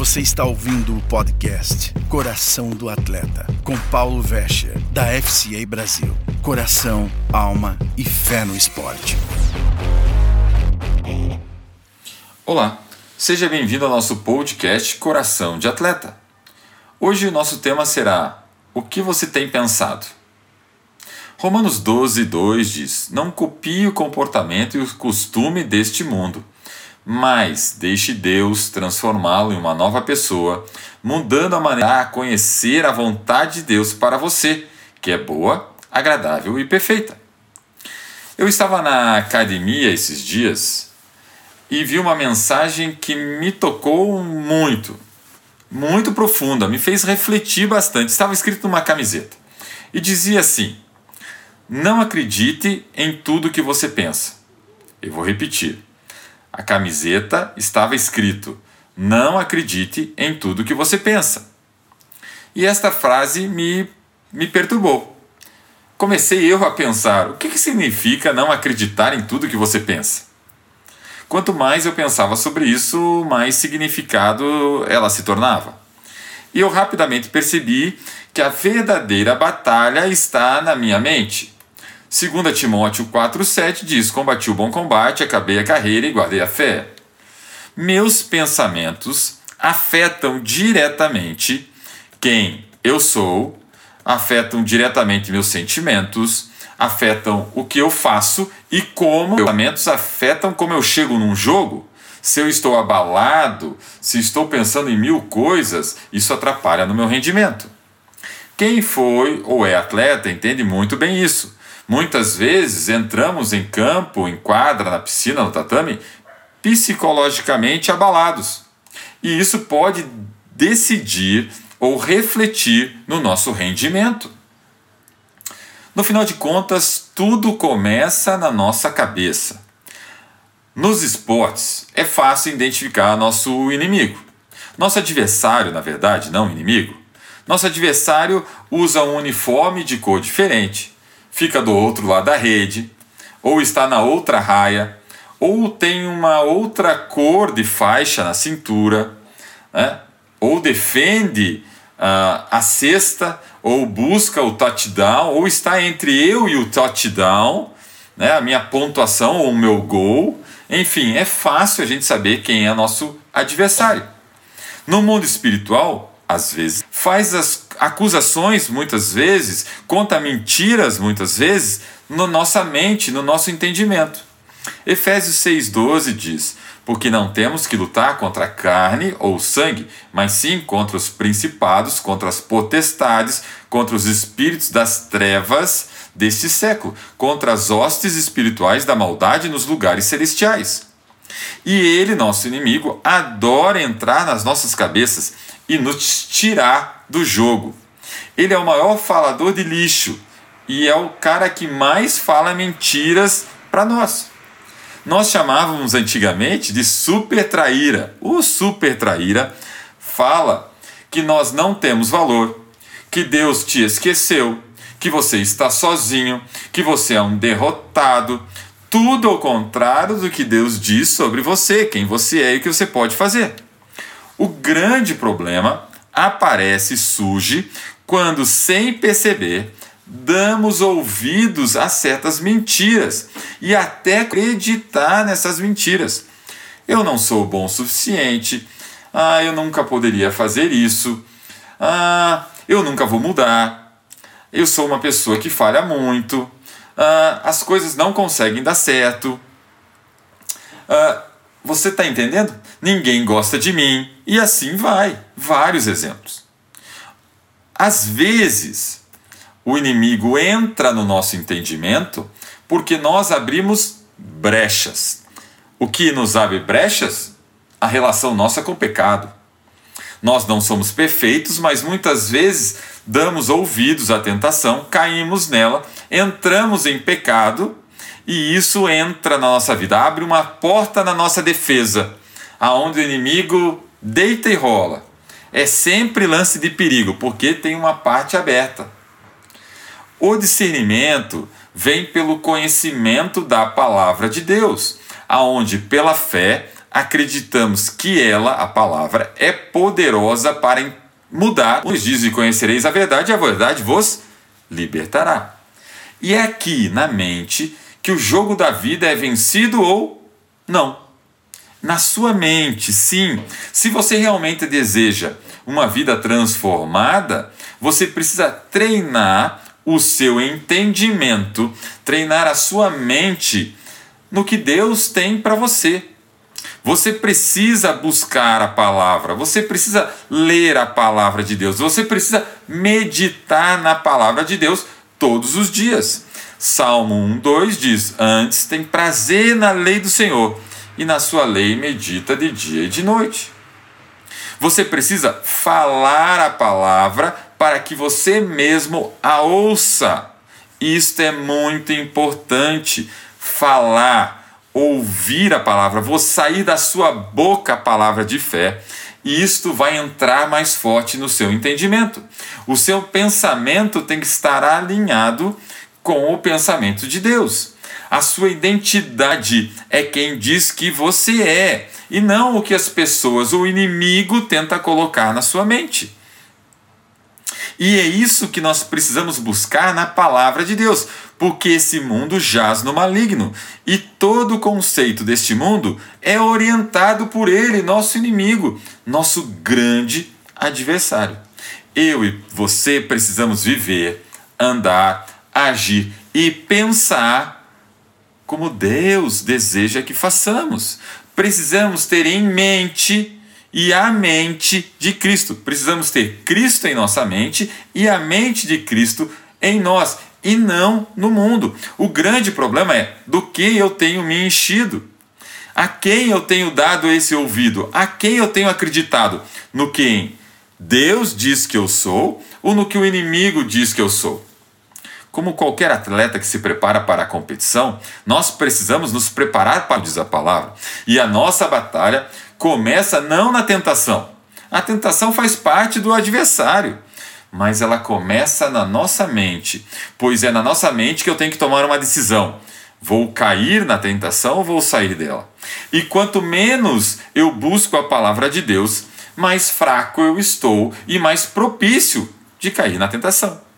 Você está ouvindo o podcast Coração do Atleta, com Paulo Vescher, da FCA Brasil. Coração, alma e fé no esporte. Olá, seja bem-vindo ao nosso podcast Coração de Atleta. Hoje o nosso tema será O que você tem pensado? Romanos 12, 2 diz: Não copie o comportamento e o costume deste mundo mas deixe Deus transformá-lo em uma nova pessoa, mudando a maneira a conhecer a vontade de Deus para você, que é boa, agradável e perfeita. Eu estava na academia esses dias e vi uma mensagem que me tocou muito, muito profunda, me fez refletir bastante. Estava escrito numa camiseta e dizia assim: Não acredite em tudo que você pensa. Eu vou repetir a camiseta estava escrito: Não acredite em tudo que você pensa. E esta frase me, me perturbou. Comecei eu a pensar: o que, que significa não acreditar em tudo que você pensa? Quanto mais eu pensava sobre isso, mais significado ela se tornava. E eu rapidamente percebi que a verdadeira batalha está na minha mente. 2 Timóteo 4,7 diz: Combati o bom combate, acabei a carreira e guardei a fé. Meus pensamentos afetam diretamente quem eu sou, afetam diretamente meus sentimentos, afetam o que eu faço e como meus pensamentos afetam como eu chego num jogo. Se eu estou abalado, se estou pensando em mil coisas, isso atrapalha no meu rendimento. Quem foi ou é atleta entende muito bem isso. Muitas vezes entramos em campo, em quadra, na piscina, no tatame, psicologicamente abalados. E isso pode decidir ou refletir no nosso rendimento. No final de contas, tudo começa na nossa cabeça. Nos esportes, é fácil identificar nosso inimigo. Nosso adversário, na verdade, não inimigo. Nosso adversário usa um uniforme de cor diferente fica do outro lado da rede, ou está na outra raia, ou tem uma outra cor de faixa na cintura, né? ou defende uh, a cesta, ou busca o touchdown, ou está entre eu e o touchdown, né? a minha pontuação ou o meu gol. Enfim, é fácil a gente saber quem é nosso adversário. No mundo espiritual, às vezes, faz as acusações muitas vezes, conta mentiras muitas vezes, na no nossa mente, no nosso entendimento. Efésios 6,12 diz: Porque não temos que lutar contra a carne ou sangue, mas sim contra os principados, contra as potestades, contra os espíritos das trevas deste século, contra as hostes espirituais da maldade nos lugares celestiais. E ele, nosso inimigo, adora entrar nas nossas cabeças e nos tirar do jogo. Ele é o maior falador de lixo e é o cara que mais fala mentiras para nós. Nós chamávamos antigamente de super traíra. O super traíra fala que nós não temos valor, que Deus te esqueceu, que você está sozinho, que você é um derrotado. Tudo ao contrário do que Deus diz sobre você, quem você é e o que você pode fazer. O grande problema aparece e surge quando, sem perceber, damos ouvidos a certas mentiras e até acreditar nessas mentiras. Eu não sou bom o suficiente. Ah, eu nunca poderia fazer isso. Ah, eu nunca vou mudar. Eu sou uma pessoa que falha muito. Ah, as coisas não conseguem dar certo. Ah, você está entendendo? Ninguém gosta de mim. E assim vai. Vários exemplos. Às vezes, o inimigo entra no nosso entendimento porque nós abrimos brechas. O que nos abre brechas? A relação nossa com o pecado. Nós não somos perfeitos, mas muitas vezes damos ouvidos à tentação, caímos nela, entramos em pecado e isso entra na nossa vida, abre uma porta na nossa defesa, aonde o inimigo deita e rola. É sempre lance de perigo, porque tem uma parte aberta. O discernimento vem pelo conhecimento da palavra de Deus, aonde pela fé acreditamos que ela, a palavra, é poderosa para mudar. Os diz e conhecereis a verdade, e a verdade vos libertará. E é aqui na mente que o jogo da vida é vencido ou não. Na sua mente, sim. Se você realmente deseja uma vida transformada, você precisa treinar o seu entendimento, treinar a sua mente no que Deus tem para você. Você precisa buscar a palavra, você precisa ler a palavra de Deus, você precisa meditar na palavra de Deus todos os dias. Salmo 1:2 diz: "Antes tem prazer na lei do Senhor, e na sua lei medita de dia e de noite." Você precisa falar a palavra para que você mesmo a ouça. Isto é muito importante. Falar, ouvir a palavra, vou sair da sua boca a palavra de fé, e isto vai entrar mais forte no seu entendimento. O seu pensamento tem que estar alinhado com o pensamento de Deus. A sua identidade é quem diz que você é, e não o que as pessoas, o inimigo, tenta colocar na sua mente. E é isso que nós precisamos buscar na palavra de Deus, porque esse mundo jaz no maligno e todo o conceito deste mundo é orientado por ele, nosso inimigo, nosso grande adversário. Eu e você precisamos viver, andar, agir e pensar como Deus deseja que façamos. Precisamos ter em mente e a mente de Cristo. Precisamos ter Cristo em nossa mente e a mente de Cristo em nós e não no mundo. O grande problema é do que eu tenho me enchido. A quem eu tenho dado esse ouvido? A quem eu tenho acreditado? No quem Deus diz que eu sou ou no que o inimigo diz que eu sou? Como qualquer atleta que se prepara para a competição, nós precisamos nos preparar para diz a palavra. E a nossa batalha começa não na tentação. A tentação faz parte do adversário, mas ela começa na nossa mente, pois é na nossa mente que eu tenho que tomar uma decisão. Vou cair na tentação ou vou sair dela? E quanto menos eu busco a palavra de Deus, mais fraco eu estou e mais propício de cair na tentação.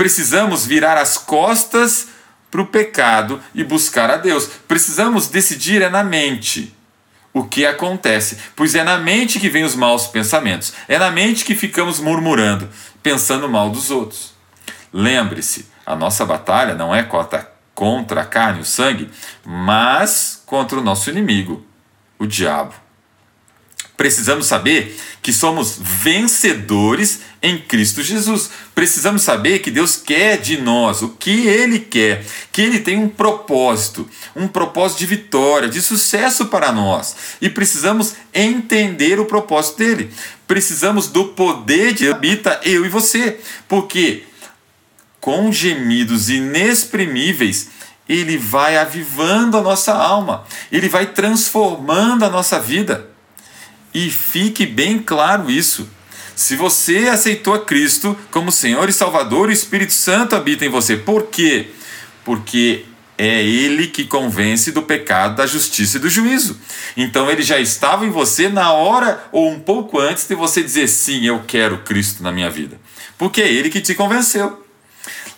Precisamos virar as costas para o pecado e buscar a Deus. Precisamos decidir é na mente o que acontece, pois é na mente que vem os maus pensamentos, é na mente que ficamos murmurando, pensando mal dos outros. Lembre-se, a nossa batalha não é contra a carne e o sangue, mas contra o nosso inimigo, o diabo. Precisamos saber que somos vencedores em Cristo Jesus. Precisamos saber que Deus quer de nós o que Ele quer, que Ele tem um propósito, um propósito de vitória, de sucesso para nós. E precisamos entender o propósito dele. Precisamos do poder de habita eu e você, porque com gemidos inexprimíveis ele vai avivando a nossa alma, ele vai transformando a nossa vida. E fique bem claro isso. Se você aceitou a Cristo como Senhor e Salvador, o Espírito Santo habita em você. Por quê? Porque é ele que convence do pecado, da justiça e do juízo. Então ele já estava em você na hora ou um pouco antes de você dizer sim, eu quero Cristo na minha vida. Porque é ele que te convenceu.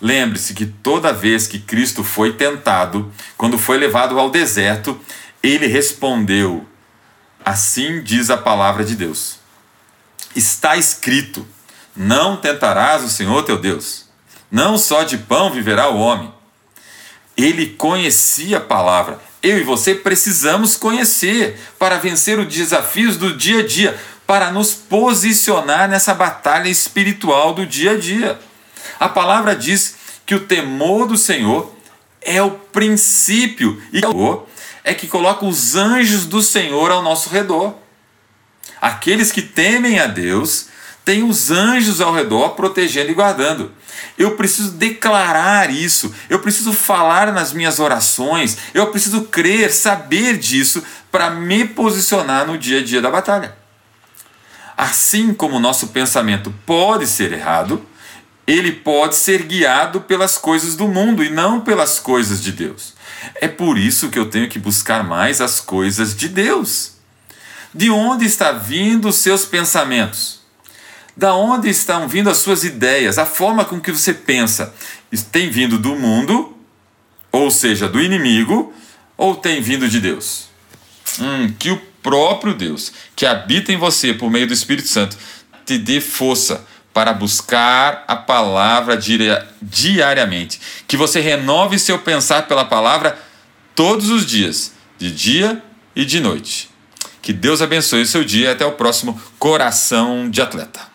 Lembre-se que toda vez que Cristo foi tentado, quando foi levado ao deserto, ele respondeu Assim diz a palavra de Deus. Está escrito: Não tentarás o Senhor teu Deus. Não só de pão viverá o homem. Ele conhecia a palavra. Eu e você precisamos conhecer para vencer os desafios do dia a dia, para nos posicionar nessa batalha espiritual do dia a dia. A palavra diz que o temor do Senhor é o princípio e o é que coloca os anjos do Senhor ao nosso redor. Aqueles que temem a Deus têm os anjos ao redor protegendo e guardando. Eu preciso declarar isso, eu preciso falar nas minhas orações, eu preciso crer, saber disso para me posicionar no dia a dia da batalha. Assim como o nosso pensamento pode ser errado, ele pode ser guiado pelas coisas do mundo e não pelas coisas de Deus. É por isso que eu tenho que buscar mais as coisas de Deus. De onde está vindo os seus pensamentos? Da onde estão vindo as suas ideias? A forma com que você pensa tem vindo do mundo, ou seja, do inimigo, ou tem vindo de Deus? Hum, que o próprio Deus, que habita em você por meio do Espírito Santo, te dê força para buscar a palavra diariamente. Que você renove seu pensar pela palavra todos os dias, de dia e de noite. Que Deus abençoe o seu dia e até o próximo Coração de Atleta.